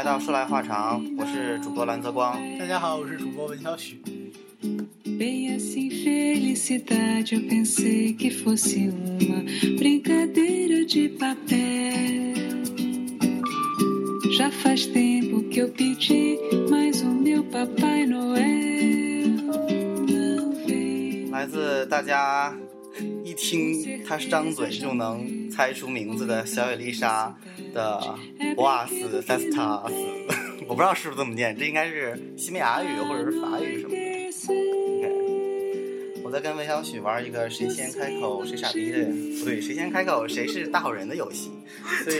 来到说来话长我是主播蓝泽光。大家好我是主播文小许。来自大家一听他张嘴就能猜出名字的小野丽莎的 Boas Festas，我不知道是不是这么念，这应该是西班牙语或者是法语什么的。我在跟文小许玩一个谁先开口谁傻逼的，不对，谁先开口谁是大好人的游戏。所以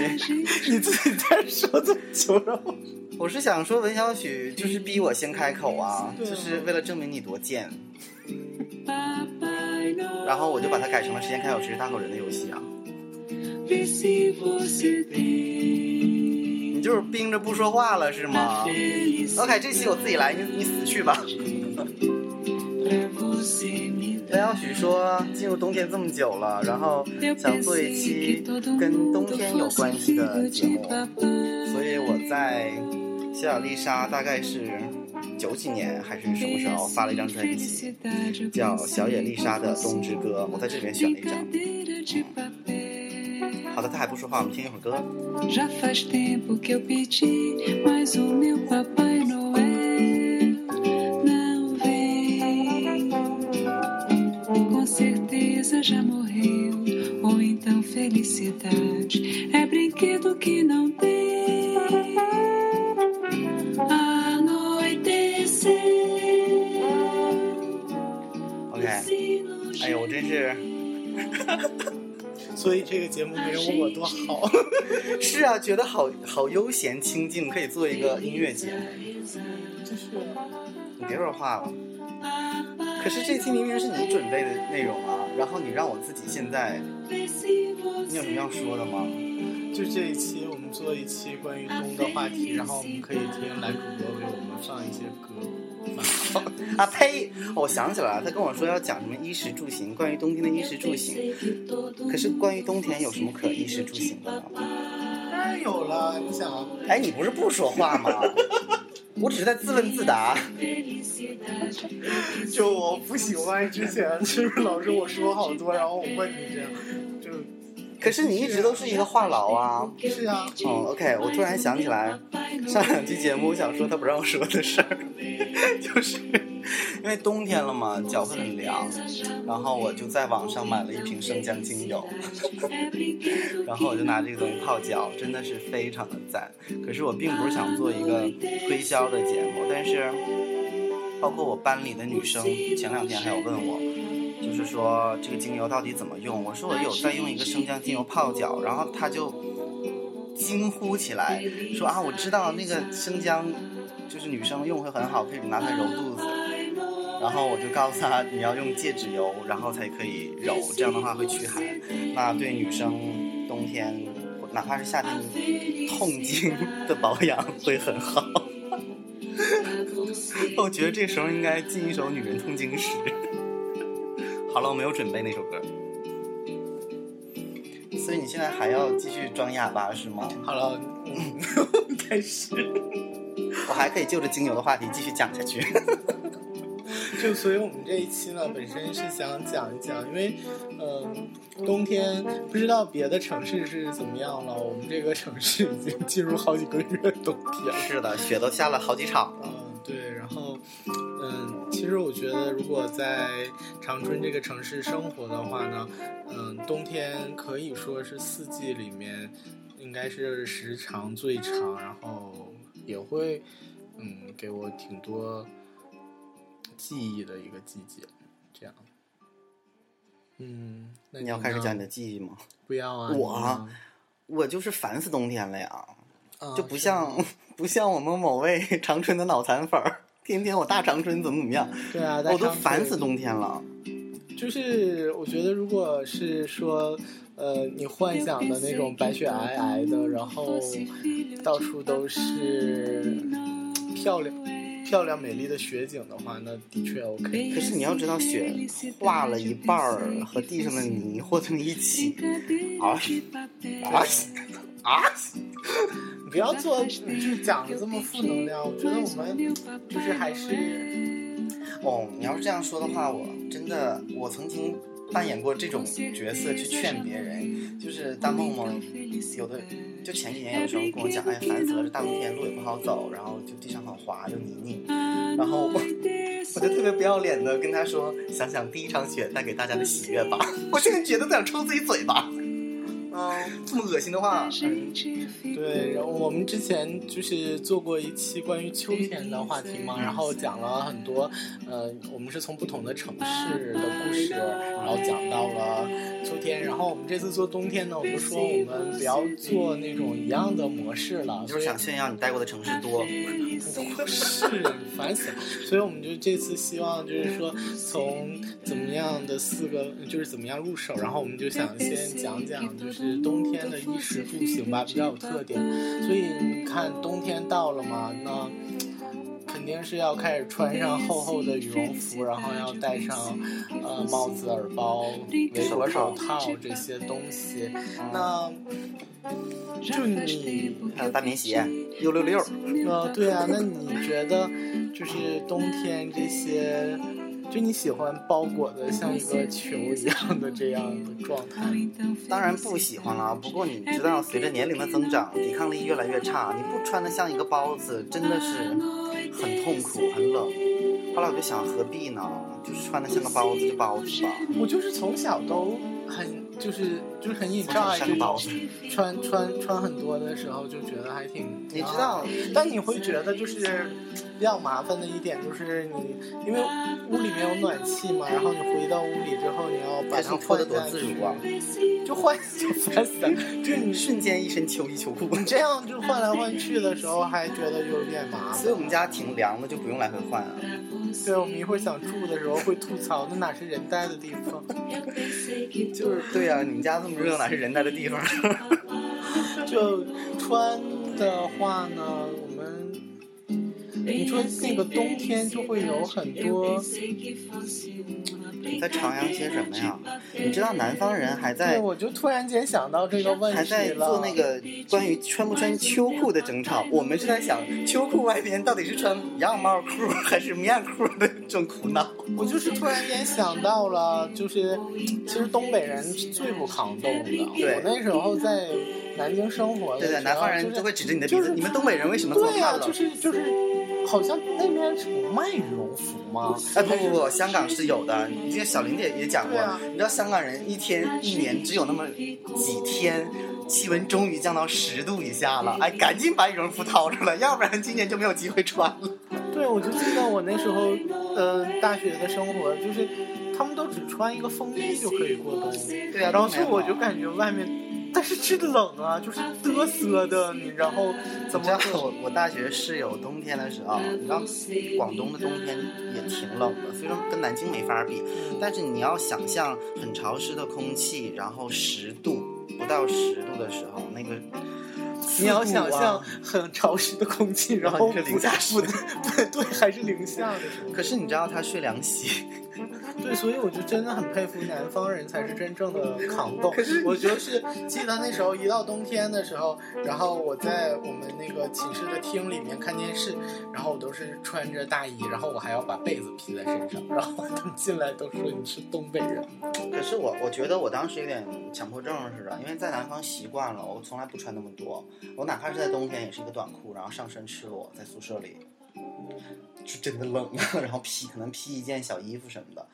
你自己在说这么久，然后我是想说文小许就是逼我先开口啊就是为了证明你多贱。然后我就把它改成了谁先开口谁是大好人的游戏啊。你就是冰着不说话了是吗？OK，这期我自己来，你你死去吧。那小许说，进入冬天这么久了，然后想做一期跟冬天有关系的节目，所以我在小小丽莎大概是九几年还是什么时候发了一张专辑，叫《小野丽莎的冬之歌》，我在这里面选了一张。他还不说话，我们听一会儿歌。所以这个节目没有我多好。是啊，觉得好好悠闲清静，可以做一个音乐节目。就是你别说话了。可是这期明明是你准备的内容啊，然后你让我自己现在，你有什么要说的吗？就这一期我们做一期关于冬的话题，然后我们可以听来主播为我们放一些歌。啊呸！我想起来了，他跟我说要讲什么衣食住行，关于冬天的衣食住行。可是关于冬天有什么可衣食住行的呢？当然有了，你想，哎，你不是不说话吗？我只是在自问自答。就我不喜欢之前是不是老是我说好多，然后我问你这样，就可是你一直都是一个话痨啊。是啊，哦，OK，我突然想起来，上两期节目我想说他不让我说的事儿，就是因为冬天了嘛，脚会很凉，然后我就在网上买了一瓶生姜精油，然后我就拿这个东西泡脚，真的是非常的赞。可是我并不是想做一个推销的节目，但是包括我班里的女生前两天还有问我。就是说这个精油到底怎么用？我说我有在用一个生姜精油泡脚，然后她就惊呼起来，说啊，我知道那个生姜就是女生用会很好，可以拿它揉肚子。然后我就告诉她，你要用戒指油，然后才可以揉，这样的话会驱寒。那对女生冬天哪怕是夏天痛经的保养会很好。我觉得这时候应该进一首女人痛经诗。好了，我没有准备那首歌，所以你现在还要继续装哑巴是吗？好了，嗯，开始。我还可以就着精油的话题继续讲下去。就所以，我们这一期呢，本身是想讲一讲，因为，嗯、冬天不知道别的城市是怎么样了，我们这个城市已经进入好几个月冬天了。是的，雪都下了好几场了。嗯，对，然后，嗯，其实我觉得，如果在长春这个城市生活的话呢，嗯，冬天可以说是四季里面应该是时长最长，然后也会，嗯，给我挺多记忆的一个季节，这样。嗯，那你要开始讲你的记忆吗？不要啊？我我就是烦死冬天了呀，啊就不像 不像我们某位长春的脑残粉儿，天天我大长春怎么怎么样，对啊，我都烦死冬天了。就是我觉得，如果是说，呃，你幻想的那种白雪皑皑的，然后到处都是漂亮、漂亮美丽的雪景的话，那的确 OK。可是你要知道，雪化了一半儿和地上的泥和成一起，啊啊啊！不要做就是讲的这么负能量，我觉得我们就是还是哦，你要是这样说的话，我真的我曾经扮演过这种角色去劝别人，就是大梦梦有的就前几年有时候跟我讲，哎呀烦死了，这大冬天路也不好走，然后就地上很滑又泥泞，然后我 我就特别不要脸的跟他说，想想第一场雪带给大家的喜悦吧，我现在觉得都想抽自己嘴巴。嗯，这么恶心的话，嗯，对。然后我们之前就是做过一期关于秋天的话题嘛，然后讲了很多，呃，我们是从不同的城市的故事，然后讲到了秋天。然后我们这次做冬天呢，我们说我们不要做那种一样的模式了，就是想炫耀你待过的城市多。不是，烦死了。所以我们就这次希望就是说，从怎么样的四个，就是怎么样入手，然后我们就想先讲讲，就是冬天的衣食住行吧，比较有特点。所以你看，冬天到了嘛，那肯定是要开始穿上厚厚的羽绒服，然后要戴上呃帽子、耳包、围脖、手套这些东西。那就你还有大棉鞋，六六六。呃，对啊，那你觉得就是冬天这些，就你喜欢包裹的像一个球一样的这样的状态？当然不喜欢了。不过你知道，随着年龄的增长，抵抗力越来越差，你不穿的像一个包子，真的是很痛苦、很冷。后来我就想，何必呢？就是穿的像个包子就包子吧。我就是从小都很就是就是很这种穿穿穿很多的时候，就觉得还挺你知道，但你会觉得就是比较麻烦的一点就是你因为屋里面有暖气嘛，然后你回到屋里之后，你要把它脱得换下多自如啊！就换就烦死了，就你瞬间一身秋衣秋裤。你这样就换来换去的时候，还觉得有点麻烦。所以我们家挺凉的，就不用来回换啊。对，我们一会儿想住的时候会吐槽，那哪是人待的地方？就是对呀、你们家这么热，哪是人待的地方？就穿的话呢，我们你说那个冬天就会有很多，你在徜徉些什么呀？你知道南方人还对，在我就突然间想到这个问题还在。做那个关于穿不穿秋裤的争吵，我们是在想秋裤外边到底是穿羊毛裤还是棉裤的这种苦恼。我就是突然间想到了，就是其实东北人是最不抗冻的。对我那时候在南京生活的时候，对对，南方人就会指着你的鼻子，就是你们东北人为什么这么对呀、怕冷？就是就是，好像那边是不卖羽绒服吗？哎不不不，香港是有的。你这个小林姐也讲过，啊你知道香港人一天一年只有那么几天，气温终于降到十度以下了，哎，赶紧把羽绒服掏出来，要不然今年就没有机会穿了。对，我就记得我那时候，呃，大学的生活就是，他们都只穿一个风衣就可以过冬。对啊，然后所以我就感觉外面，但是真冷啊，就是嘚瑟的，你然后怎怎么？我我大学室友冬天的时候，你知道广东的冬天也挺冷的，虽然跟南京没法比，但是你要想象很潮湿的空气，然后十度不到十度的时候，那个你要想象很潮湿的空气，然后零下不不对对，还是零下的。可是你知道他睡凉席，对，所以我就真的很佩服南方人才是真正的扛冻。我就是记得那时候一到冬天的时候，然后我在我们那个寝室的厅里面看电视，然后我都是穿着大衣，然后我还要把被子披在身上，然后他们进来都说你是东北人。可是我我觉得我当时有点强迫症似的，因为在南方习惯了，我从来不穿那么多，我哪怕是在冬天也是一个短裤，然后上身赤裸，在宿舍里，就真的冷啊，然后披可能披一件小衣服什么的。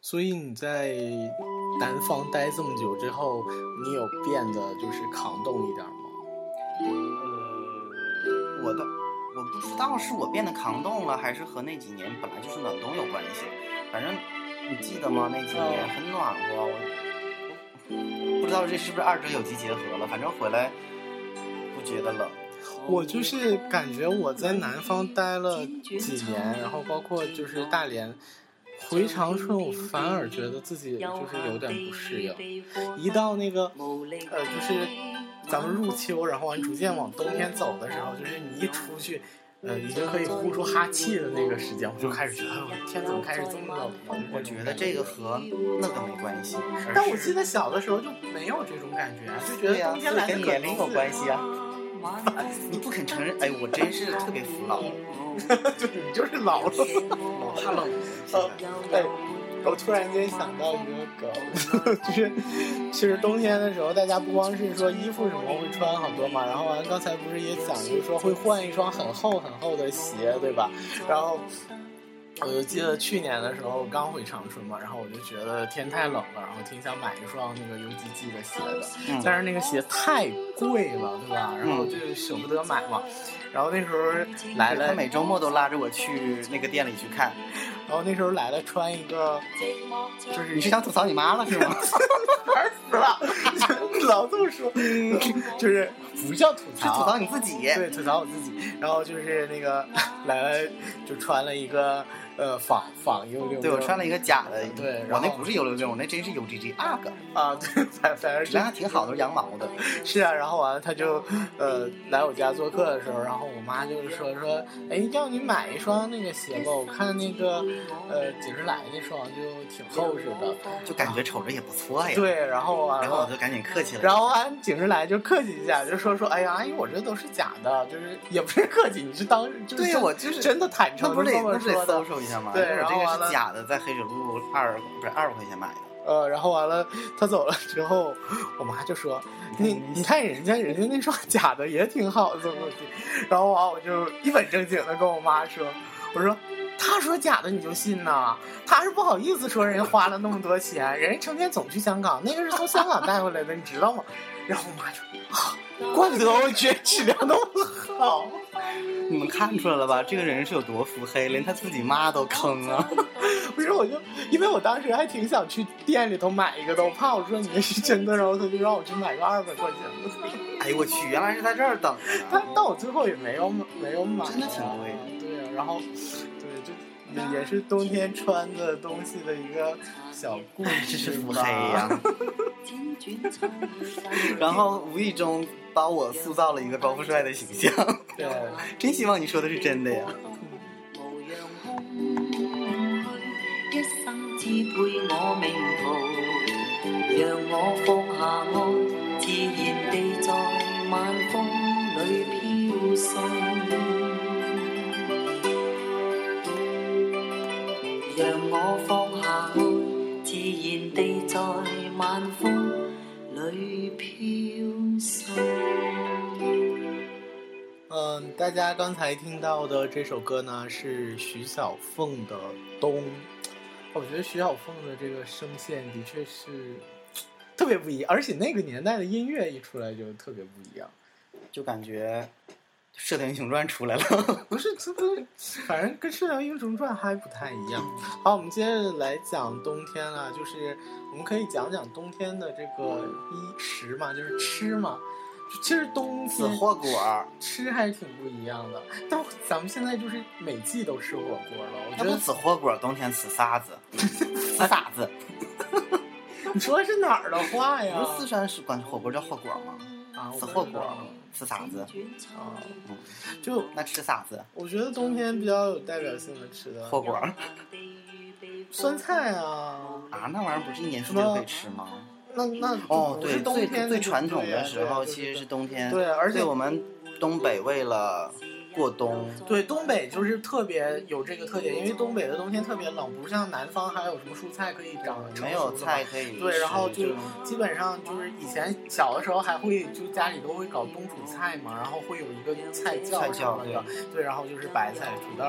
所以你在南方待这么久之后，你有变得就是抗冻一点吗？呃，我的我不知道是我变得抗冻了，还是和那几年本来就是暖冬有关系。反正你记得吗？那几年很暖和，我我不知道这是不是二者有机结合了，反正回来不觉得冷。我就是感觉我在南方待了几年，然后包括就是大连，回长春我反而觉得自己就是有点不适应。一到那个呃，就是咱们入秋，然后完逐渐往冬天走的时候，就是你一出去。呃，已经可以呼出哈气的那个时间，我就开始觉得，天怎么开始这么冷了？我觉得这个和那个没关系，但我记得小的时候就没有这种感觉啊，就觉得、冬天跟来的可年龄有关系啊。你不肯承认，哎，我真是特别服老了，就是你就是老了。老怕冷。呃，哎，我突然间想到一个梗，就是其实冬天的时候，大家不光是说衣服什么会穿好多嘛，然后完刚才不是也讲，就是说会换一双很厚很厚的鞋，对吧？然后。我就记得去年的时候刚回长春嘛，然后我就觉得天太冷了，然后挺想买一双那个 UGG 的鞋的，嗯但是那个鞋太贵了，对吧？然后就舍不得买嘛。然后那时候来了他，每周末都拉着我去那个店里去看。然后那时候来了穿一个，就是你是想吐槽你妈了是吗？烦死了，老这么说，就是不叫吐槽是吐槽，槽你自己。对，吐槽我自己。然后就是那个 来了，就穿了一个呃仿仿 U 六，对我穿了一个假的，对然后我那不是 U 六六，我那真是 UGG 啊，对，反反正质量还挺好的，都是羊毛的。是啊，然后完了他就呃来我家做客的时候，然后我妈就是说说，哎，要你买一双那个鞋吧，我看那个呃景时来那双就挺厚实的，就感觉瞅着也不错呀。，对，然后完了。然后我就赶紧客气了。然后完，景时来就客气一下，就说说，哎呀，阿姨，我这都是假的，就是也不是客气，你是当就是对我就是真的坦那不是不是得搜。搜一对然后完了是假的，在黑水路二不是二十块钱买的。呃，然后完了，他走了之后，我妈就说：“你你看人家人家那双假的也挺好，怎么怎么地。”然后完我就一本正经的跟我妈说：“我说他说假的你就信呐？他是不好意思说人家花了那么多钱，人家成天总去香港，那个是从香港带回来的，你知道吗？”然后我妈就啊，怪不得我觉得质量那么好。你们看出来了吧？这个人是有多腹黑，连他自己妈都坑啊！不是，我就因为我当时还挺想去店里头买一个的，我怕我说你那是真的，然后他就让我去买个二百块钱的。哎呦我去，原来是在这儿等着但呢。但我最后也没有没有买，真的挺贵的对啊，然后也也是冬天穿的东西的一个小故真事是腹吧黑呀、然后无意中把我塑造了一个高富帅的形象，对，真希望你说的是真的呀！一生支配我命途，讓我放下愛，地在晚風裏飄送。嗯，大家刚才听到的这首歌呢是徐小凤的《冬》，我觉得徐小凤的这个声线的确是特别不一样，而且那个年代的音乐一出来就特别不一样。就感觉《射雕英雄传》出来了。不是，这个反正跟《射雕英雄传》还不太一样。好，我们接着来讲冬天了，就是我们可以讲讲冬天的这个衣食嘛，就是吃嘛。其实冬紫天火锅，吃还挺不一样的，但咱们现在就是每季都吃火锅了。我觉得吃火锅，冬天吃啥子？吃啥子？你说的是哪儿的话呀？不是四川是管火锅叫火锅吗？啊，我吃火锅吃啥子？哦，就那吃啥子？我觉得冬天比较有代表性的吃的火锅 酸菜啊，啊，那玩意儿不是一年四季都可以吃吗？那那哦，对，冬最天最传统的时候其实是冬天。对而且我们东北为了过冬，对，东北就是特别有这个特点，因为东北的冬天特别冷，不像南方还有什么蔬菜可以长，没有菜可以。对，然后就就基本上就是以前小的时候还会就家里都会搞冬储菜嘛，然后会有一个菜窖菜窖什么的，对，然后就是白菜、土豆，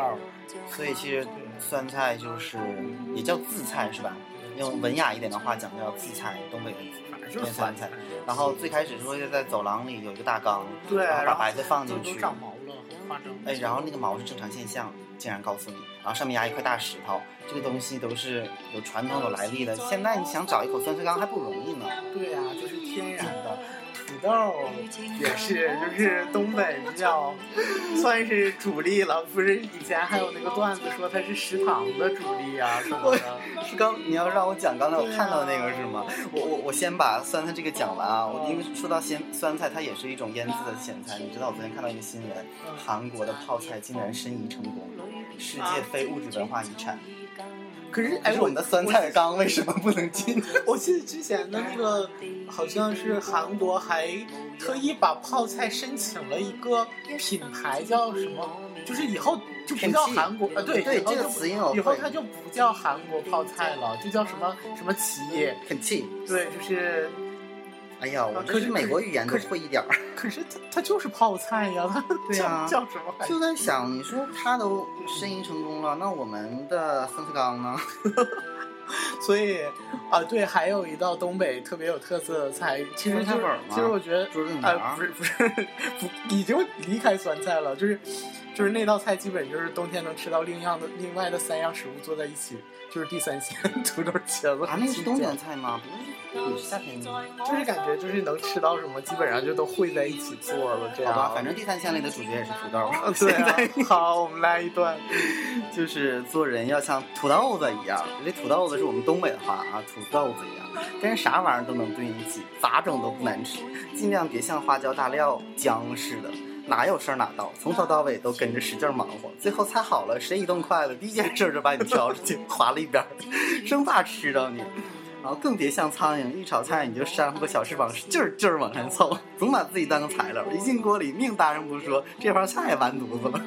所以其实酸菜就是也叫渍菜是吧？用文雅一点的话讲叫自菜，东北的反正就是酸菜菜。。然后最开始是会在走廊里有一个大缸，对，然后把白菜放进去，长毛了，很夸张。哎，然后那个毛是正常现象，竟然告诉你，然后上面压一块大石头，这个东西都是有传统有来历的。现在你想找一口酸菜缸还不容易呢。对呀、就是天然的。土豆也是，就是东北比较算是主力了。不是以前还有那个段子说它是食堂的主力啊什么的。是刚你要让我讲刚才我看到的那个是吗？我我我先把酸菜这个讲完啊。我因为说到鲜酸菜，它也是一种腌制的咸菜。你知道我昨天看到一个新闻，韩国的泡菜竟然申遗成功，世界非物质文化遗产。可是哎，我们的酸菜缸为什么不能进？我记得之前的那个好像是韩国还还特意把泡菜申请了一个品牌，叫什么？就是以后就不叫韩国，呃，对，对这个词以后它就不叫韩国泡菜了，就叫什么什么企业。很气。对，就是，哎呀，我啊可是美国语言都可会一点儿。可是它它就是泡菜呀，它叫、对啊叫什么就在想，你说他都申遗成功了，那我们的孙思刚呢？所以啊，对，还有一道东北特别有特色的菜，其实菜其实我觉得猪肉炖呃，不是不是不，已经离开酸菜了，就是就是那道菜基本就是冬天能吃到另样的另外的三样食物做在一起，就是地三鲜、土豆、茄子。啊，那个是冬天菜吗？不是，也是夏天的。就是感觉就是能吃到什么，基本上就都汇在一起做了，这样。好吧，反正地三鲜里的主角也是土豆。啊 对啊，好，我们来一段。就是做人要像土豆子一样，这土豆子是我们东北的话啊，土豆子一样，跟啥玩意儿都能炖一起，咋整都不难吃。尽量别像花椒大料姜似的，哪有事儿哪到，从头到尾都跟着使劲忙活，最后菜好了，谁移动筷子，第一件事就把你挑出去划了一边儿，生怕吃着你。然后更别像苍蝇，一炒菜你就扇呼个小翅膀，劲儿劲儿往上凑，总把自己当个材料，一进锅里命搭上不说，这盘菜也完犊子了。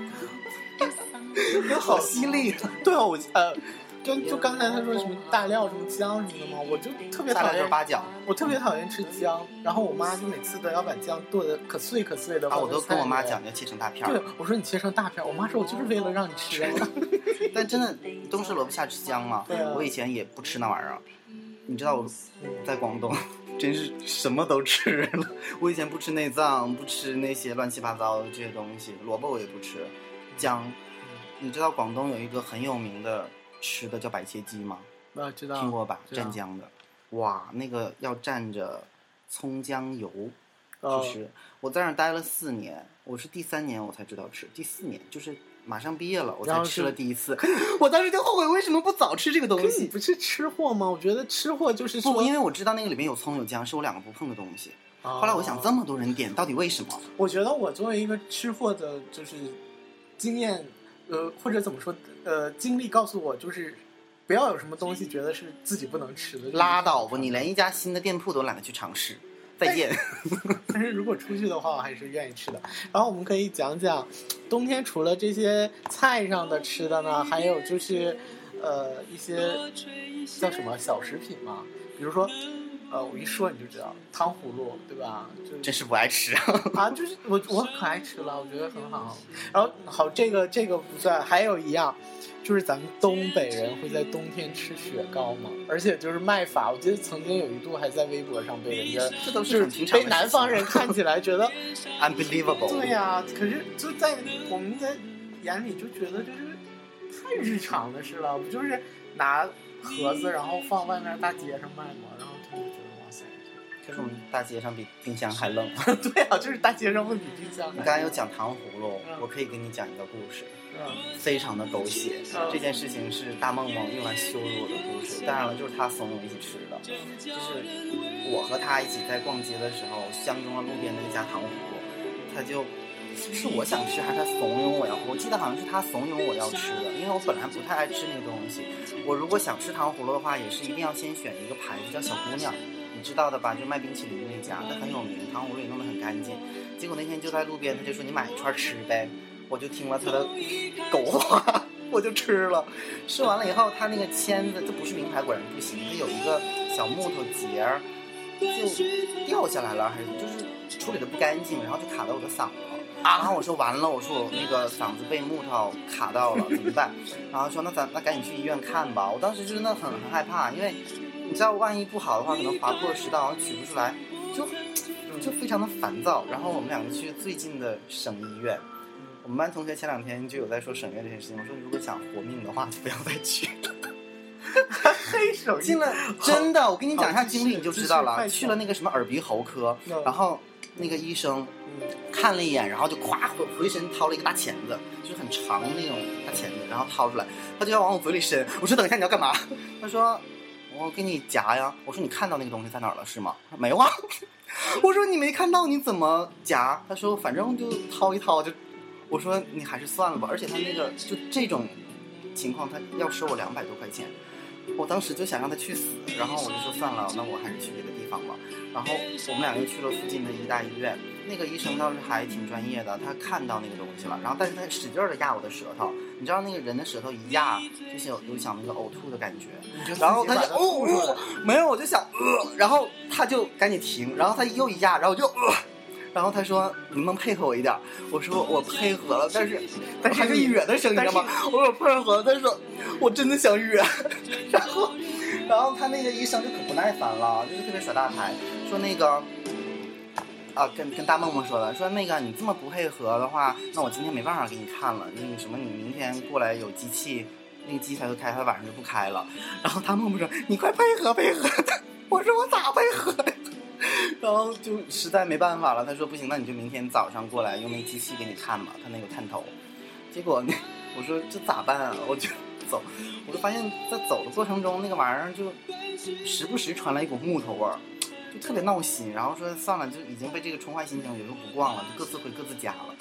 你好犀利啊！对啊，我呃，就就刚才他说什么大料、什么姜什么的嘛，我就特别大料就是讨厌八角我特别讨厌吃姜，然后我妈就每次都要把姜剁的可碎可碎的。啊，我都跟我妈讲，。要切成大片对。，我说你切成大片儿，我妈说我就是为了让你吃啊。但真的冬吃萝卜夏吃姜嘛对啊。我以前也不吃那玩意儿，你知道我在广东真是什么都吃了。我以前不吃内脏，不吃那些乱七八糟的这些东西，萝卜我也不吃。姜，你知道广东有一个很有名的吃的叫白切鸡吗？啊，知道。听过吧？知道蘸酱的，哇，那个要蘸着葱姜油，哦就是我在那儿待了四年，我是第三年我才知道吃，第四年就是马上毕业了，我才吃了第一次。我当时就后悔为什么不早吃这个东西。你不是吃货吗？我觉得吃货就是因为我知道那个里面有葱有姜，是我两个不碰的东西。后后来我想，这么多人点，到底为什么？我觉得我作为一个吃货的，就是经验，呃，或者怎么说，呃，经历告诉我，就是不要有什么东西觉得是自己不能吃的。拉倒吧，你连一家新的店铺都懒得去尝试。再见。但是如果出去的话，我还是愿意吃的。然后我们可以讲讲，冬天除了这些菜上的吃的呢，还有就是，呃，一些叫什么小食品嘛，比如说，呃，我一说你就知道糖葫芦，对吧？就是真是不爱吃啊！啊，就是我我可爱吃了，我觉得很好。然后好，这个这个不算，还有一样，就是咱们东北人会在冬天吃雪糕嘛，而且就是卖法，我记得曾经有一度还在微博上被人家，这都是被南方人看起来觉得，Unbelievable。对呀、可是就在我们的眼里就觉得就是太日常的事了，不就是拿盒子然后放外面大街上卖吗？然后就是我们大街上比冰箱还冷。对啊，就是大街上会比冰箱还你刚才有讲糖葫芦嗯，我可以给你讲一个故事，嗯非常的狗血嗯。这件事情是大梦梦用来羞辱我的故事，当然了，就是他怂恿一起吃的。就是我和他一起在逛街的时候，相中了路边的一家糖葫芦，他就是我想吃还是他怂恿我要？我记得好像是他怂恿我要吃的，因为我本来不太爱吃那个东西。我如果想吃糖葫芦的话，也是一定要先选一个牌子叫小姑娘，你知道的吧？就卖冰淇淋那家，他很有名，糖葫芦也弄得很干净。结果那天就在路边，他就说你买一串吃呗，我就听了他的狗话，我就吃了。吃完了以后，他那个签子，这不是名牌，果然不行，它有一个小木头节儿，就掉下来了，还是就是处理的不干净，然后就卡到我的嗓子了。然后我说完了，我说我那个嗓子被木头卡到了，怎么办？然后说那咱那赶紧去医院看吧。我当时就真的很很害怕，因为你知道万一不好的话，可能划破食道，然后取不出来，就就非常的烦躁。然后我们两个去最近的省医院。我们班同学前两天就有在说省院这件事情，我说如果想活命的话，就不要再去了。黑手 进了，真的，我跟你讲一下经历，你就知道了。去了那个什么耳鼻喉科嗯，然后那个医生嗯看了一眼，然后就咵回回身掏了一个大钳子，就是很长的那种大钳子，然后掏出来，他就要往我嘴里伸。我说等一下你要干嘛？他说我给你夹呀。我说你看到那个东西在哪了是吗？他说没有啊。我说你没看到你怎么夹？他说反正就掏一掏就。我说你还是算了吧，而且他那个就这种情况，他要收我两百多块钱。我当时就想让他去死，然后我就说算了，那我还是去别的地方吧。然后我们俩又去了附近的医大医院，那个医生倒是还挺专业的，他看到那个东西了，然后但是他使劲的压我的舌头，你知道那个人的舌头一压，就是有有想那个呕吐的感觉，然后他就哦哦，没有，我就想呃，然后他就赶紧停，然后他又一压，然后我就呃。然后他说：“能不能配合我一点？”我说：“我配合了，但是 但是还是哕的声音，你知道吗？”我说：“我配合了，但是我真的想哕。”然后，然后他那个医生就可不耐烦了，就是特别耍大牌，说那个啊，跟跟大梦梦说的，说那个你这么不配合的话，那我今天没办法给你看了。那个什么，你明天过来有机器，那个机才会开，他晚上就不开了。然后大梦梦说：“你快配合配合。”我说：“我咋配合呀？” 然后就实在没办法了，他说不行，那你就明天早上过来用那机器给你看吧，他那个探头。结果那我说这咋办啊？我就走，我就发现在走的过程中，那个玩意儿就时不时传来一股木头味儿，就特别闹心。然后说算了，就已经被这个冲坏心情，也就不逛了，就各自回各自家了。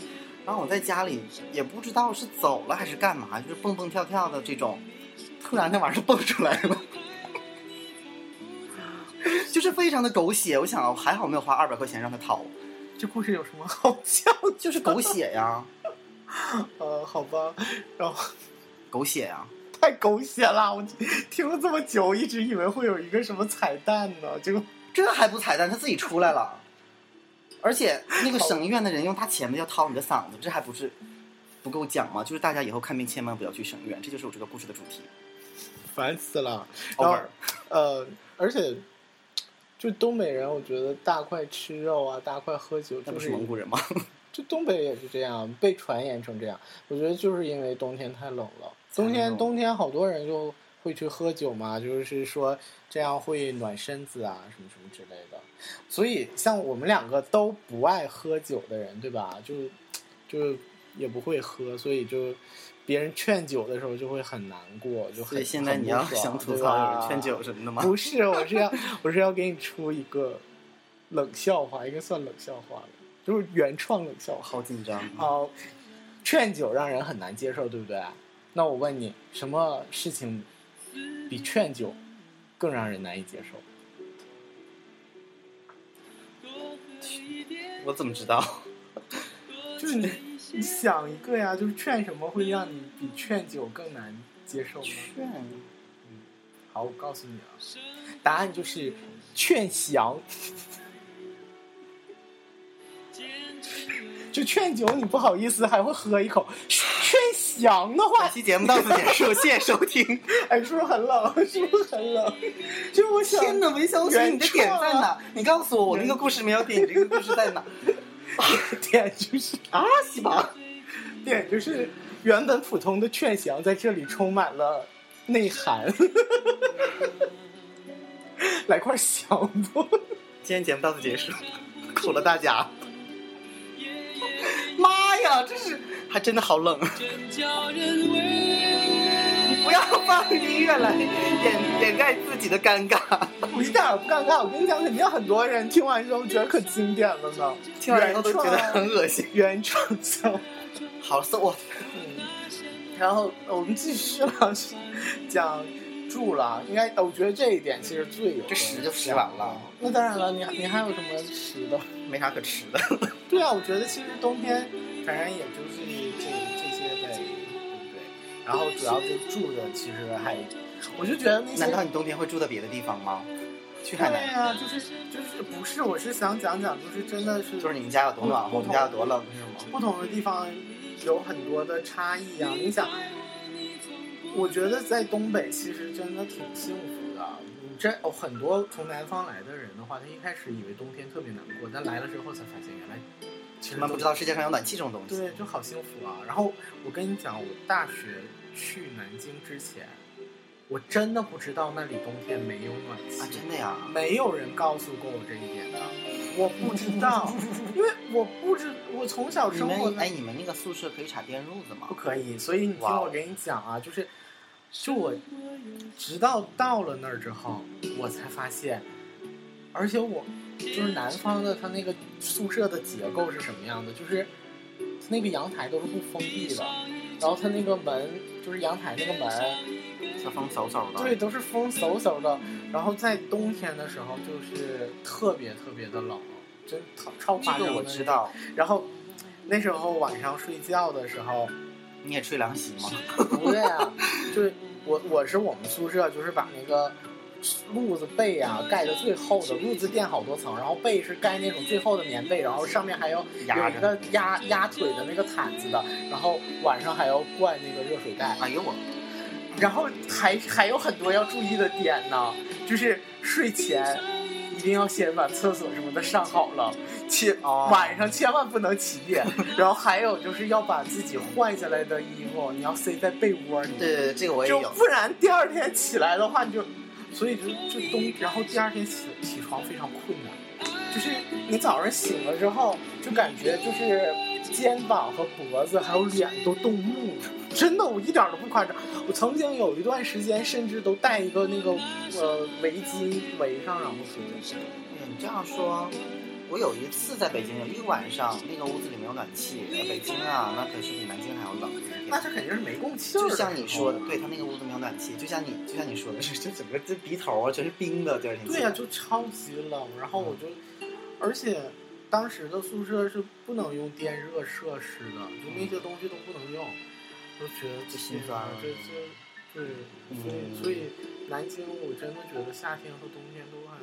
然后我在家里也不知道是走了还是干嘛，就是蹦蹦跳跳的这种，突然那玩意儿蹦出来了。就是非常的狗血，我想还好没有花二百块钱让他掏，这故事有什么好笑？就是狗血呀，呃，好吧，然后狗血呀，太狗血了！我听了这么久，一直以为会有一个什么彩蛋呢，结果这还不彩蛋，他自己出来了，而且那个省医院的人用他钱的要掏你的嗓子，这还不是不够讲吗？就是大家以后看病千万不要去省医院，这就是我这个故事的主题。烦死了。然后 Over，呃，而且就东北人，我觉得大块吃肉啊，大块喝酒，那不就是是蒙古人吗？就东北也是这样，被传言成这样。我觉得就是因为冬天太冷了，冬天冬天好多人就会去喝酒嘛，就是说这样会暖身子啊，什么什么之类的。所以像我们两个都不爱喝酒的人，对吧？就就也不会喝，所以就别人劝酒的时候就会很难过，就很所以现在你要想吐槽有人劝酒什么的吗？不是，我是要 我是要给你出一个冷笑话，应该算冷笑话了，就是原创冷笑话。好紧张。好，劝酒让人很难接受，对不对？那我问你，什么事情比劝酒更让人难以接受？我怎么知道？就是你，你想一个呀，就是劝什么会让你比劝酒更难接受呢？劝嗯好，我告诉你啊，答案就是劝降。就劝酒，你不好意思还会喝一口；劝降的话本，期节目到此结束，谢谢收听。哎，是不是很冷？是不是很冷？就我想，天哪，韦小雪，你的点在哪？你告诉我，我那个故事没有点，你这个故事在哪？点就是啊，西吧。点就是原本普通的劝降，在这里充满了内涵。来块降不？今天节目到此结束，苦了大家。妈呀，这是还真的好冷。你不要放音乐来掩掩盖自己的尴尬，我一点儿不尴尬。我跟你讲，肯定很多人听完之后觉得可经典了呢。听完之后都觉得很恶心。原创笑话。好色我然后呃我们继续了，讲住了。应该，呃我觉得这一点其实最有这十就十完了。那当然了，你你还有什么吃的？没啥可吃的。对啊，我觉得其实冬天反正也就是这这些呗，对不对？然后主要就住的其实还，我就觉得那些难道你冬天会住在别的地方吗？去海南，对呀、就是就是不是，我是想讲讲，就是真的是就是你们家有多暖和，我们家有多冷，是吗？不同的地方有很多的差异啊、你想，我觉得在东北其实真的挺幸福的。你这哦很多从南方来的人的话，他一开始以为冬天特别难过，但来了之后才发现原来其实他们不知道世界上有暖气这种东西。对，就好幸福啊！然后我跟你讲，我大学去南京之前，我真的不知道那里冬天没有暖气，啊，真的呀？没有人告诉过我这一点的，我不知道，因为我不知我从小生活在哎，你们那个宿舍可以插电褥子吗不？可以，所以你听我给你讲啊，就是，就我直到到了那儿之后，我才发现，而且我就是南方的，它那个宿舍的结构是什么样的？就是那个阳台都是不封闭的，然后它那个门就是阳台那个门，小风嗖嗖的。对，都是风嗖嗖的。然后在冬天的时候就是特别特别的冷，真超超夸张的这个我知。道。然后那时候晚上睡觉的时候，你也吹凉席吗？不对啊，就是我我是我们宿舍就是把那个褥子被啊盖的最厚的，褥子垫好多层，然后被是盖那种最厚的棉被，然后上面还要有一个压压腿的那个毯子的，然后晚上还要灌那个热水袋，哎呦我，然后还还有很多要注意的点呢，就是睡前一定要先把厕所什么的上好了，千哦晚上千万不能起夜，然后还有就是要把自己换下来的衣服你要塞在被窝里，对对对，这个我也就有。不然第二天起来的话你就，所以就就冬，然后第二天起起床非常困难，就是你早上醒了之后就感觉就是肩膀和脖子还有脸都冻木了，真的我一点都不夸张。我曾经有一段时间甚至都戴一个那个呃围巾围上，然后睡。觉你这样说，我有一次在北京有一晚上，那个屋子里没有暖气，呃北京啊，那可是比南京还要冷。那这肯定是没供气就像你说的，对他那个屋子没有暖气，就像你就像你说的是，就整个这鼻头啊全是冰的，第二天。对呀、就超级冷。然后我就，而且当时的宿舍是不能用电热设施的，就那些东西都不能用，我就觉得就心酸了这这对，所以嗯所以南京我真的觉得夏天和冬天都很，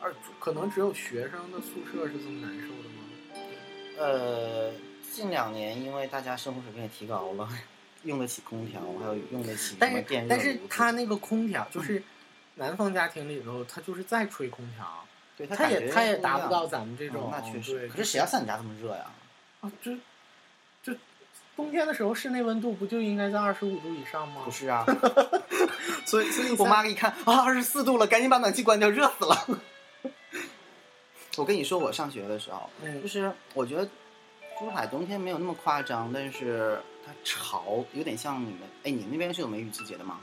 而可能只有学生的宿舍是这么难受的吗？呃，近两年因为大家生活水平也提高了，用得起空调，还有用得起什但是么电热但是炉它那个空调就是南方家庭里头，它就是在吹空调，对它它也它也达不到咱们这嗯种，那确实。可是谁要像你家这么热呀？啊，就就冬天的时候，室内温度不就应该在二十五度以上吗不？是啊，所以所以我妈一看啊，二十四度了，赶紧把暖气关掉，热死了。我跟你说，我上学的时候，嗯就是我觉得珠海冬天没有那么夸张，但是它潮，有点像你们，哎，你们那边是有梅雨季节的吗？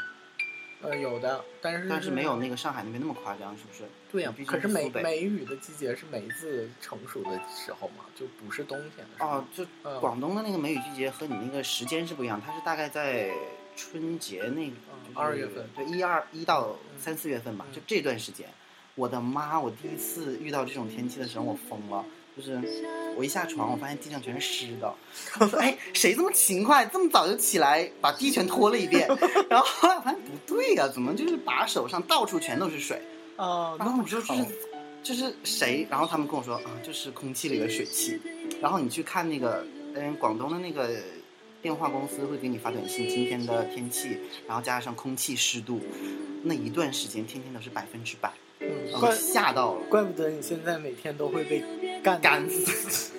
呃有的，但是但是没有那个上海那边那么夸张，是不是？对呀、可是梅梅雨的季节是梅子成熟的时候嘛，就不是冬天的时候。哦，就嗯广东的那个梅雨季节和你那个时间是不一样，它是大概在春节那个嗯二月份对，一二一到嗯三四月份吧，嗯就这段时间。我的妈！我第一次遇到这种天气的时候，我疯了。就是我一下床，我发现地上全是湿的。我说：“哎，谁这么勤快，这么早就起来把地全拖了一遍？”然后后来我发现不对呀、怎么就是把手上到处全都是水？啊，然后我说这是就是谁？然后他们跟我说啊，就是空气里的水汽。然后你去看那个，嗯，广东的那个电话公司会给你发短信，今天的天气，然后加上空气湿度，那一段时间天天都是百分之百，嗯，然后怪吓到了，怪不得你现在每天都会被干 干死，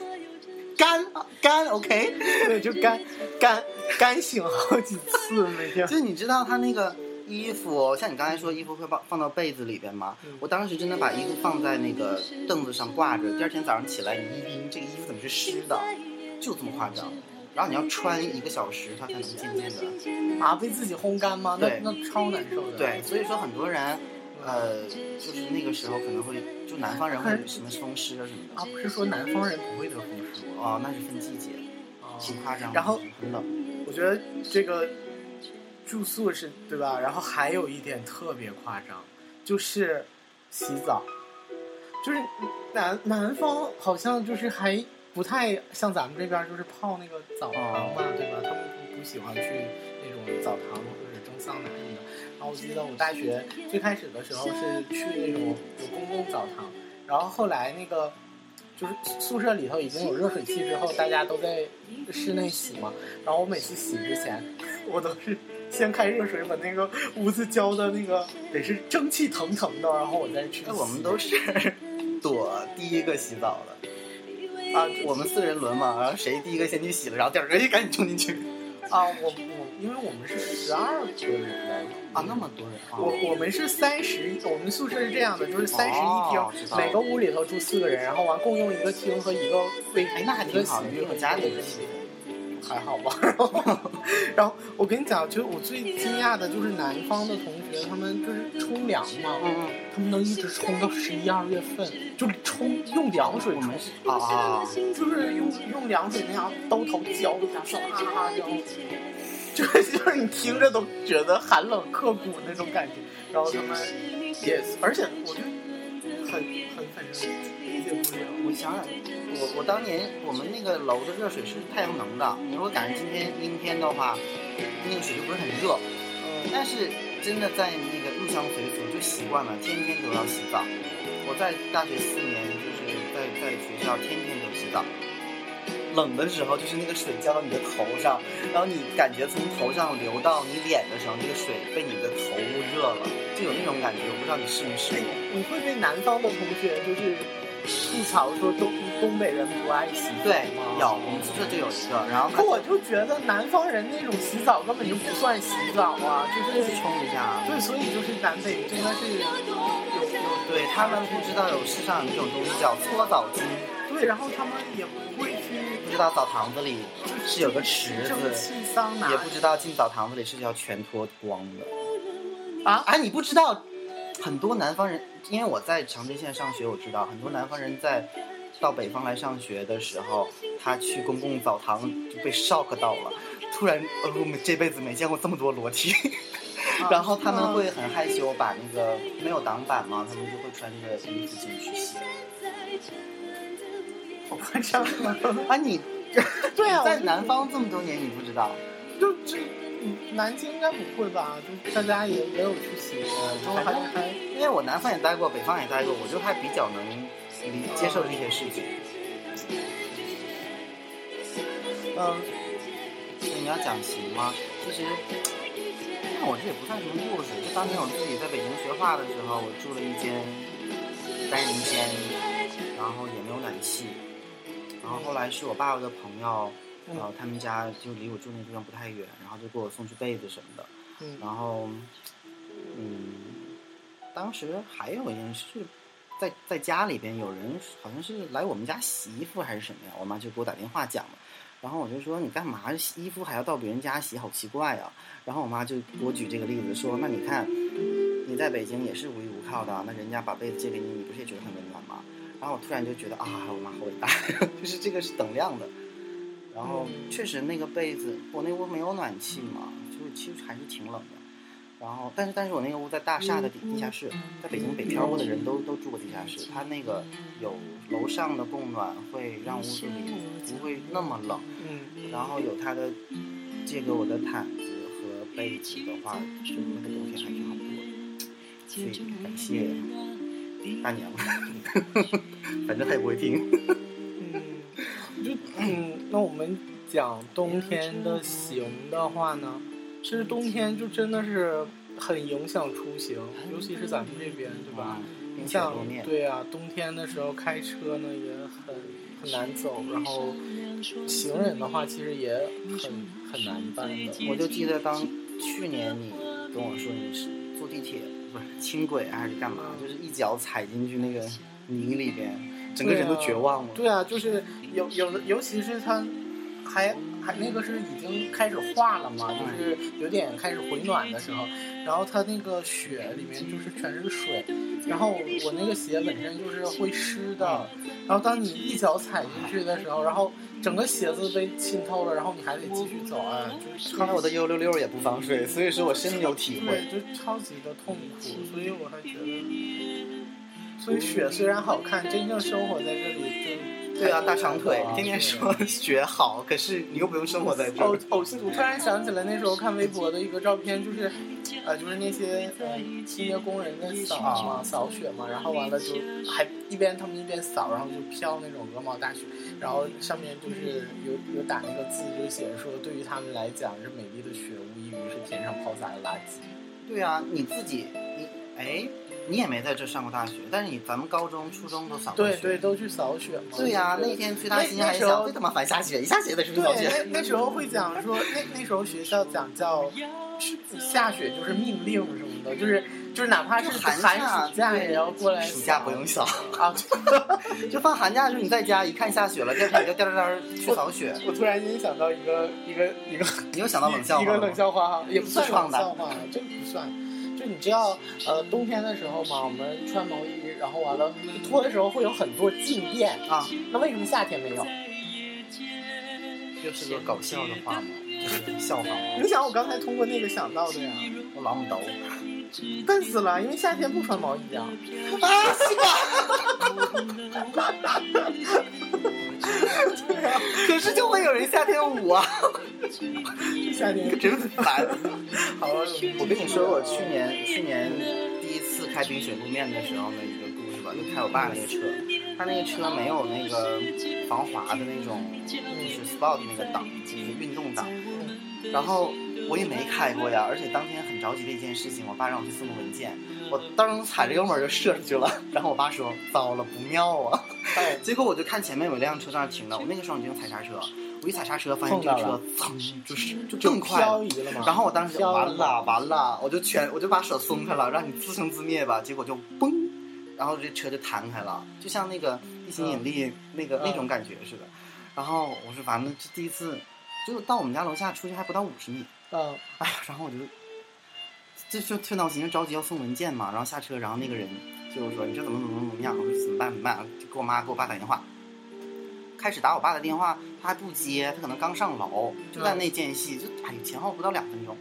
干干 OK。对，就干干干醒好几次每天。就是你知道他那个衣服，像你刚才说衣服会放放到被子里边吗？嗯我当时真的把衣服放在那个凳子上挂着，第二天早上起来你一拎，这个衣服怎么是湿的？就这么夸张。然后你要穿一个小时，它才能渐渐的。啊，被自己烘干吗？那那超难受的。对，所以说很多人，呃，就是那个时候可能会，就南方人会什么风湿啊什么的。啊，不是说南方人不会得风湿吗？哦，那是分季节，哦挺夸张。然后很冷。我觉得这个住宿是对吧？然后还有一点特别夸张，就是洗澡，就是南南方好像就是还不太像咱们这边，就是泡那个澡堂嘛，对吧？他们不不喜欢去那种澡堂或者蒸桑拿。然后我记得我大学最开始的时候是去那种有公共澡堂，然后后来那个。就是宿舍里头已经有热水器之后，大家都在室内洗嘛。然后我每次洗之前，我都是先开热水，把那个屋子浇的那个得是蒸汽腾腾的，然后我再去我们都是 躲第一个洗澡的。啊，我们四人轮嘛，然后谁第一个先去洗了，然后第二个哎赶紧冲进去。啊，我我因为我们是十二个人啊，那么多人啊！我我们是三十，我们宿舍是这样的，就是三室一厅，哦每个屋里头住四个人，然后完共用一个厅和一个卫，哎，那还挺好的，洗浴和家里一个的气氛。还好吧。然后，然后我跟你讲，就是我最惊讶的就是南方的同学，他们就是冲凉嘛，嗯他们能一直冲到十一二月份，就冲用凉水冲，嗯啊，就是用用凉水那样兜头浇一下，唰哈哈然后就是就是你听着都觉得寒冷刻骨那种感觉。然后他们也，而且我就很很反正理解不了。我想想，我我当年我们那个楼的热水是太阳能的，你如果赶上今天阴天的话，那个水就不是很热。嗯但是真的在那个入乡随俗，就习惯了，天天都要洗澡。我在大学四年，就是在在学校天天都洗澡。冷的时候，就是那个水浇到你的头上，然后你感觉从头上流到你脸的时候，那个水被你的头热了，就有那种感觉。我不知道你试没试过？你会被南方的同学就是吐槽说东东北人不爱洗澡对，吗？有，我们宿舍就有一个，然后可我就觉得南方人那种洗澡根本就不算洗澡啊，就就是是冲一下。对，所以就是南北真的是有有对他们不知道有世上有一种东西叫搓澡巾，对，然后他们也不会知道澡堂子里是有个池子，也不知道进澡堂子里是要全脱光的。啊，啊，你不知道，很多南方人，因为我在长春县上学，我知道很多南方人在到北方来上学的时候，他去公共澡堂就被 shock 到了，突然，呃，我们这辈子没见过这么多裸体。然后他们会很害羞，把那个没有挡板嘛，他们就会穿着衣服进去洗。好夸张啊！啊，你对啊，在南方这么多年，你不知道？就这嗯南京应该不会吧？就大家也也有去洗过，然后还还因为我南方也待过，北方也待过，我就还比较能理接受这些事情。嗯所以你要讲行吗？其实，那我这也不算什么故事。就当年我自己在北京学画的时候，我住了一间单人间，然后也没有暖气。然后后来是我爸爸的朋友，然后他们家就离我住那地方不太远，然后就给我送去被子什么的。嗯然后，嗯，当时还有一件事，在在家里边有人好像是来我们家洗衣服还是什么呀，我妈就给我打电话讲了。然后我就说你干嘛洗衣服还要到别人家洗，好奇怪啊！然后我妈就给我举这个例子说，那你看你在北京也是无依无靠的，那人家把被子借给你，你不是也觉得很温暖吗？然后我突然就觉得啊，我妈好伟大，就是这个是等量的。然后确实那个被子，我那屋没有暖气嘛，就是其实还是挺冷的。然后，但是但是我那个屋在大厦的底地下室，在北京北漂过的人都都住过地下室，它那个有楼上的供暖，会让屋子里不会那么冷。嗯然后有他的借给我的毯子和被子的话，就那个冬天还挺好过的。所以感谢大娘，反正他也不会听。嗯，就嗯，那我们讲冬天的行的话呢，其实冬天就真的是很影响出行，尤其是咱们这边，对吧？并且像对啊、冬天的时候开车呢也很很难走，然后行人的话其实也很很难办的。我就记得当去年你跟我说你是坐地铁不是轻轨还是干嘛，就是一脚踩进去那个泥里边，整个人都绝望了。对啊，就是有有的，尤其是他还还那个是已经开始化了嘛，就是有点开始回暖的时候，然后它那个雪里面就是全是水，然后我那个鞋本身就是会湿的，然后当你一脚踩进去的时候，然后整个鞋子被浸透了，然后你还得继续走啊，就是看来我的 U 六六也不防水，所以说我深有体会。对，就超级的痛苦，所以我还觉得，所以雪虽然好看，真正生活在这里就对啊，大长腿，啊天天说 雪好，可是你又不用生活在这儿呕。呕心，我突然想起来那时候看微博的一个照片，就是，呃，就是那些呃清洁工人在扫嘛，扫雪嘛，然后完了就还一边他们一边扫，然后就飘那种鹅毛大雪，然后上面就是有有打那个字，就写着说，对于他们来讲，这美丽的雪无异于是天上抛洒的垃圾。对啊，你自己，你哎，你也没在这上过大学，但是你咱们高中、初中都扫过雪。对对，都去扫雪嘛。对呀、就是那天去大心还想，最他妈烦下雪，一下雪得出去扫，雪。那那时候会讲说，那那时候学校讲叫下雪就是命令什么的，就是就是哪怕是寒寒假暑假也要过来暑假不扫用扫，啊。就放寒假的时候你在家一看下雪了，第二天你就颠颠颠去扫雪。我突然间想到一个一个一个你又想到冷笑话一个冷笑话哈，也不算笑话，真不算。就你知道，呃，冬天的时候嘛，我们穿毛衣，然后完了脱的时候会有很多静电，啊，那为什么夏天没有？就是个搞笑的话嘛，就是笑话嘛。你想，我刚才通过那个想到的呀，我老母刀。笨死了，因为夏天不穿毛衣啊。啊，是吧？可是就会有人夏天舞啊，夏天真烦。好了，我跟你说，我去年去年第一次开冰雪路面的时候的一个故事吧，就开我爸那个车，他那个车没有那个防滑的那种，就是 sport 那个档，就是运动档。然后我也没开过呀，而且当天很着急的一件事情，我爸让我去送个文件，我当时踩着油门就射出去了。然后我爸说：“糟了，不妙啊！”哎，结果我就看前面有一辆车在那停着，我那个时候已经踩刹车，我一踩刹车发现这个车噌就是就就更快了。了。然后我当时就完了完了，我就全我就把手松开了，让你自生自灭吧。结果就嘣，然后这车就弹开了，就像那个地心引力那个、嗯那种感觉似的。然后我说完了，这第一次，就到我们家楼下出去还不到五十米，嗯，哎呀，然后我就就就特闹心，着急要送文件嘛，然后下车，然后那个人就是说你这怎么怎么怎么样，我说怎么办怎么办，就给我妈给我爸打电话。开始打我爸的电话，他还不接，他可能刚上楼，就在那间隙，就哎前后不到两分钟，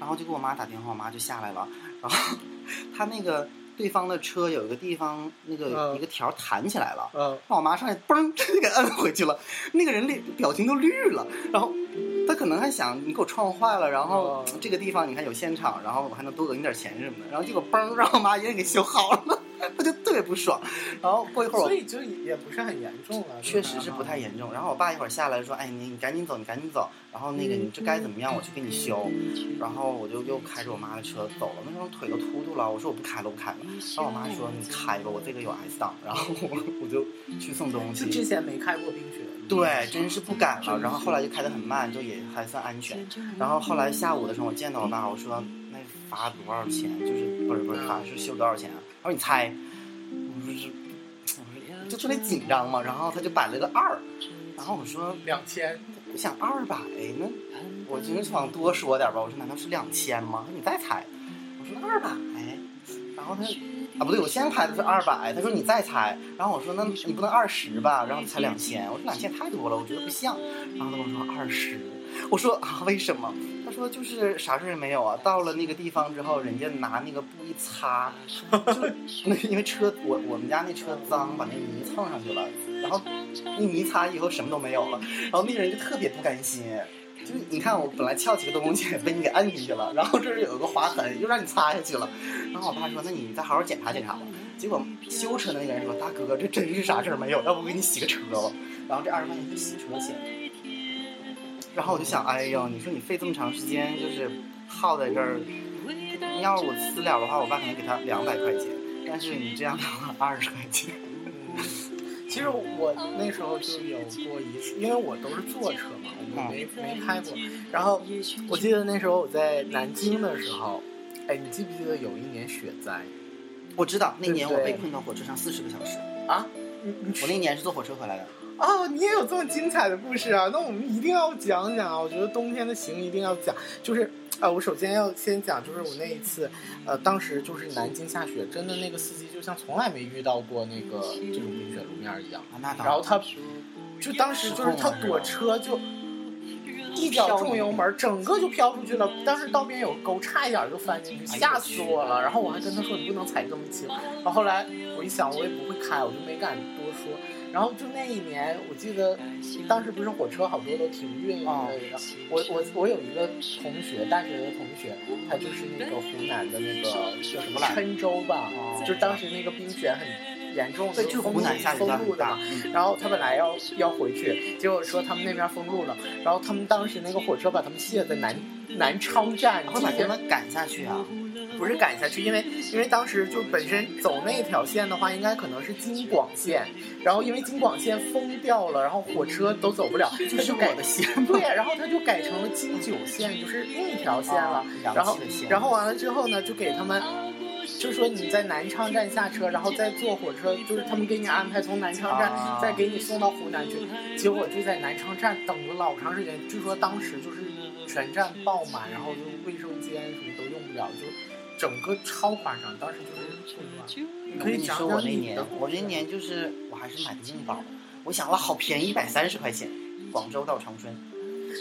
然后就给我妈打电话，我妈就下来了，然后 他那个对方的车有一个地方那个嗯一个条弹起来了，嗯，让我妈上来嘣 就给摁回去了，那个人脸表情都绿了，然后他可能还想你给我撞坏了，然后嗯。这个地方你看有现场，然后我还能多讹你点钱什么的，然后结果嘣让我妈一人给修好了，他就特别不爽，然后过一会儿我所以就也不是很严重了。确实是不太严重。然后我爸一会儿下来说：“哎，你你赶紧走，你赶紧走。然后那个你这该怎么样，我去给你修。”然后我就又开着我妈的车走了，那时候腿都突突了。我说我不开了，我不开了。然后我妈说：“你开吧，我这个有 S 档。”然后我我就去送东就之。前没开过冰雪。对，真是不敢了。然后后来就开得很慢，就也还算安全。然后后来下午的时候，我见到我爸，我说：“那罚多少钱？就是不是不是罚是修多少钱啊？”他说：“你猜。”我说是，我 说就特别紧张嘛。然后他就摆了个二，然后我说两千，我想二百呢，我就是想多说点吧。我说难道是两千吗？你再猜，我说那二百，然后他啊不对，我先猜的是二百，他说你再猜，然后我说那你不能二十吧，然后才两千，我说两千太多了，我觉得不像，然后他跟我说二十，我说啊为什么？他说就是啥事儿也没有啊，到了那个地方之后，人家拿那个布一擦，就 那因为车我我们家那车脏，把那泥蹭上去了，然后一泥擦以后什么都没有了，然后那个人就特别不甘心。就是你看，我本来翘起个东西被你给摁进去了，然后这儿有个划痕，又让你擦下去了。然后我爸说：“那你再好好检查检查吧。”结果修车的那个人说：“大哥，这真是啥事儿没有，要不我给你洗个车吧？”然后这二十块钱是洗车钱。然后我就想，哎呦，你说你费这么长时间，就是耗在这儿，要是我私了的话，我爸可能给他两百块钱，但是你这样的话二十块钱。其实我那时候就有过一次，因为我都是坐车嘛，我没没开过。然后我记得那时候我在南京的时候，哎，你记不记得有一年雪灾我知道那年我被困到火车上四十个小时，啊？你你我那年是坐火车回来的。哦，你也有这么精彩的故事啊？那我们一定要讲讲啊！我觉得冬天的行一定要讲，就是呃，我首先要先讲，就是我那一次，呃，当时就是南京下雪，真的那个司机就像从来没遇到过那个这种冰雪路面一样。然后他，就当时就是他躲车就一脚重油门，整个就飘出去了。当时道边有个沟，差一点就翻进去，吓死我了。然后我还跟他说你不能踩这么轻。然后后来我一想我也不会开，我就没敢多说。然后就那一年，我记得当时不是火车好多都停运了哦。我我我有一个同学，大学的同学，他就是那个湖南的那个叫什么郴州吧，哦就是当时那个冰雪很严重，对，就封湖南下雨封路的嘛。。嗯然后他本来要要回去，结果说他们那边封路了，然后他们当时那个火车把他们卸在南南昌站，然后把他们赶下去啊？不是赶下去，因为因为当时就本身走那条线的话，应该可能是京广线，然后因为京广线封掉了，然后火车都走不了，他就改的线 对，然后他就改成了京九线，就是另一条线了。啊然后然后完了之后呢，就给他们。就说你在南昌站下车，然后再坐火车，就是他们给你安排从南昌站啊再给你送到湖南去。结果就在南昌站等了老长时间，据说当时就是全站爆满，然后就卫生间什么都用不了，就整个超夸张。当时就是可以我跟你讲说我那年我那年就是我还是买的硬包，我想了好便宜，一百三十块钱，广州到长春，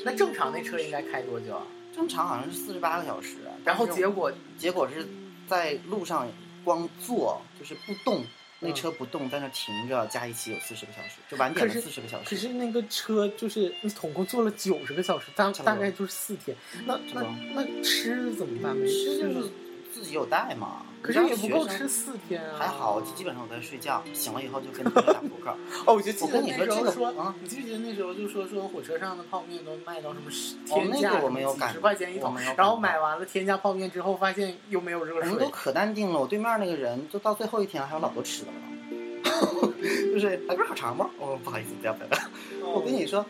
那正常那车应该开多久啊？正常好像是四十八个小时，然后结果结果是在路上光坐就是不动，那嗯车不动在那停着，加一起有四十个小时，就晚点了四十个小时。可是那个车就是你总共坐了九十个小时，大大概就是四天。那那那吃怎么办？没吃就是自己有带嘛，可是也不够吃四天啊。还好，基本上我在睡觉，醒了以后就跟你们打扑克。哦，我就记我跟你得那时候说啊，你记不记得那时候就说说火车上的泡面都卖到什么十哦那天价，个我没有赶几十块钱一桶然后买完了天价泡面之后，发现又没有热水我们都。可淡定了，我对面那个人就到最后一天还有老多吃的了，就是来根好肠吗？哦，不好意思，不要不要。我跟你说，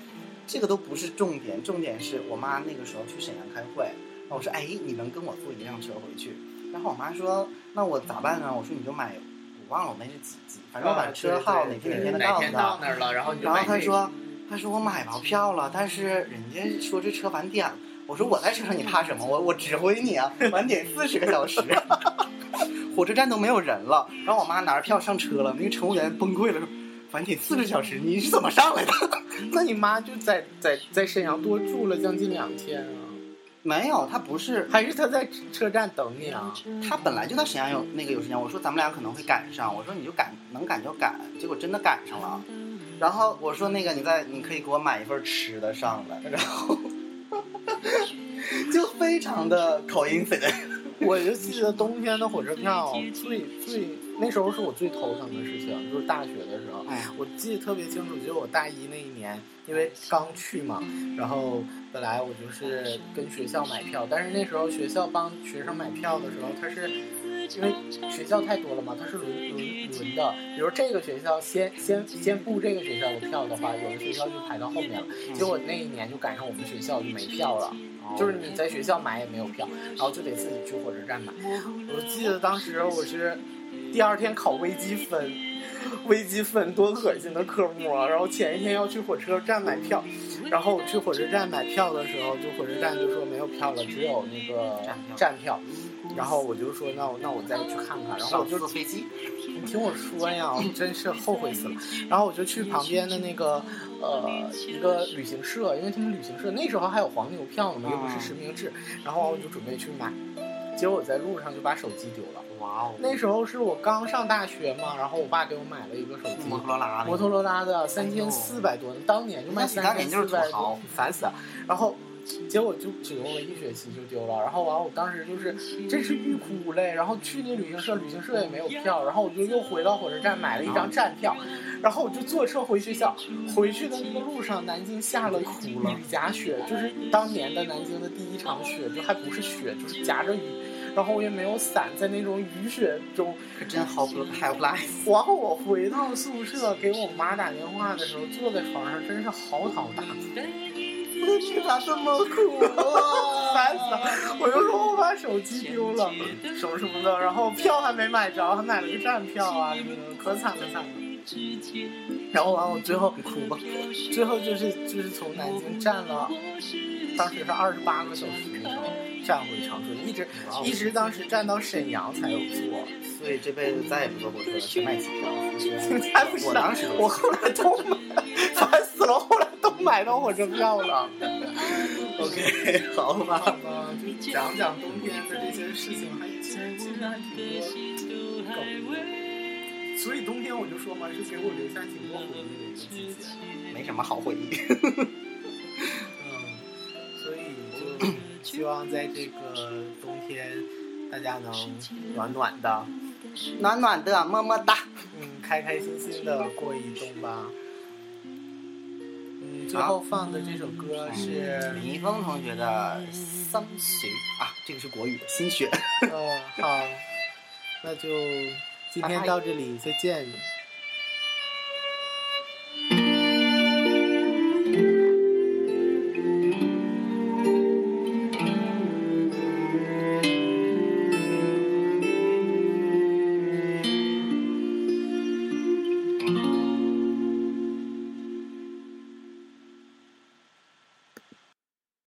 这个都不是重点，重点是我妈那个时候去沈阳开会，我说，哎，你能跟我坐一辆车回去？然后我妈说，那我咋办呢？我说你就买，我忘了我那是几几，反正我把车号哪天哪天的哪天到。那儿了，然后她说，她说我买着票了，但是人家说这车晚点了。我说我在车上，你怕什么？我我指挥你啊，晚点四十个小时。火车站都没有人了，然后我妈拿着票上车了，那个乘务员崩溃了，说晚点四十小时，你是怎么上来的？那你妈就在在在沈阳多住了将近两天啊？没有，他不是，还是他在车站等你啊？他本来就在沈阳有那个有时间，我说咱们俩可能会赶上，我说你就赶能赶就赶，结果真的赶上了。然后我说那个你在你可以给我买一份吃的上来，然后 就非常的 coincidence。我就记得冬天的火车票最最那时候是我最头疼的事情，就是大学的时候。哎，我记得特别清楚，就是我大一那一年，因为刚去嘛，然后本来我就是跟学校买票，但是那时候学校帮学生买票的时候，他是因为学校太多了嘛，它是轮轮轮的，比如这个学校先先先布这个学校的票的话，有的学校就排到后面了，结果那一年就赶上我们学校就没票了。就是你在学校买也没有票，然后就得自己去火车站买。我记得当时我是第二天考微积分，微积分多恶心的科目啊！然后前一天要去火车站买票，然后我去火车站买票的时候，就火车站就说没有票了，只有那个站票站票。然后我就说那我那我再去看看，然后我就坐飞机，你听我说呀，我真是后悔死了。然后我就去旁边的那个呃一个旅行社，因为他们旅行社那时候还有黄牛票呢嘛，又不是实名制。然后我就准备去买，结果我在路上就把手机丢了。哇哦，那时候是我刚上大学嘛，然后我爸给我买了一个手机，摩托罗拉，摩托罗拉的三千四百多，当年就卖那三千四百多，烦死了。然后结果就只用了一学期就丢了，然后完我当时就是真是欲哭无泪，然后去那旅行社，旅行社也没有票，然后我就又回到火车站买了一张站票，然后我就坐车回学校，回去的那个路上，南京下了雨夹雪，就是当年的南京的第一场雪，就还不是雪，就是夹着雨。然后我也没有伞，在那种雨雪中，可真 help helpless。然后我回到宿舍给我妈打电话的时候，坐在床上真是嚎啕大哭。你咋这么苦啊？烦死了！我就说我把手机丢了，什么什么的，然后票还没买着，还买了个站票啊什么的，可惨可惨了。然后完我最后哭吧。最后就是就是从南京站了，当时是二十八个小时那时候站回长春，一直一直当时站到沈阳才有座。所以这辈子再也不坐火车了，只买机票。才不是我当时我后来都买，烦死了，后来都买到火车票了。OK，好好吧。就讲讲冬天的这些事情，还其实其实还挺多梗。所以冬天我就说嘛，是给我留下挺多回忆的一个季节。没什么好回忆。嗯，所以就希望在这个冬天，大家能暖暖的，暖暖的，么么哒。嗯，开开心心的过一冬吧。嗯，最后放的这首歌是，李易峰同学的《心血》啊，这个是国语的心血。哦，好，那就今天到这里，再见。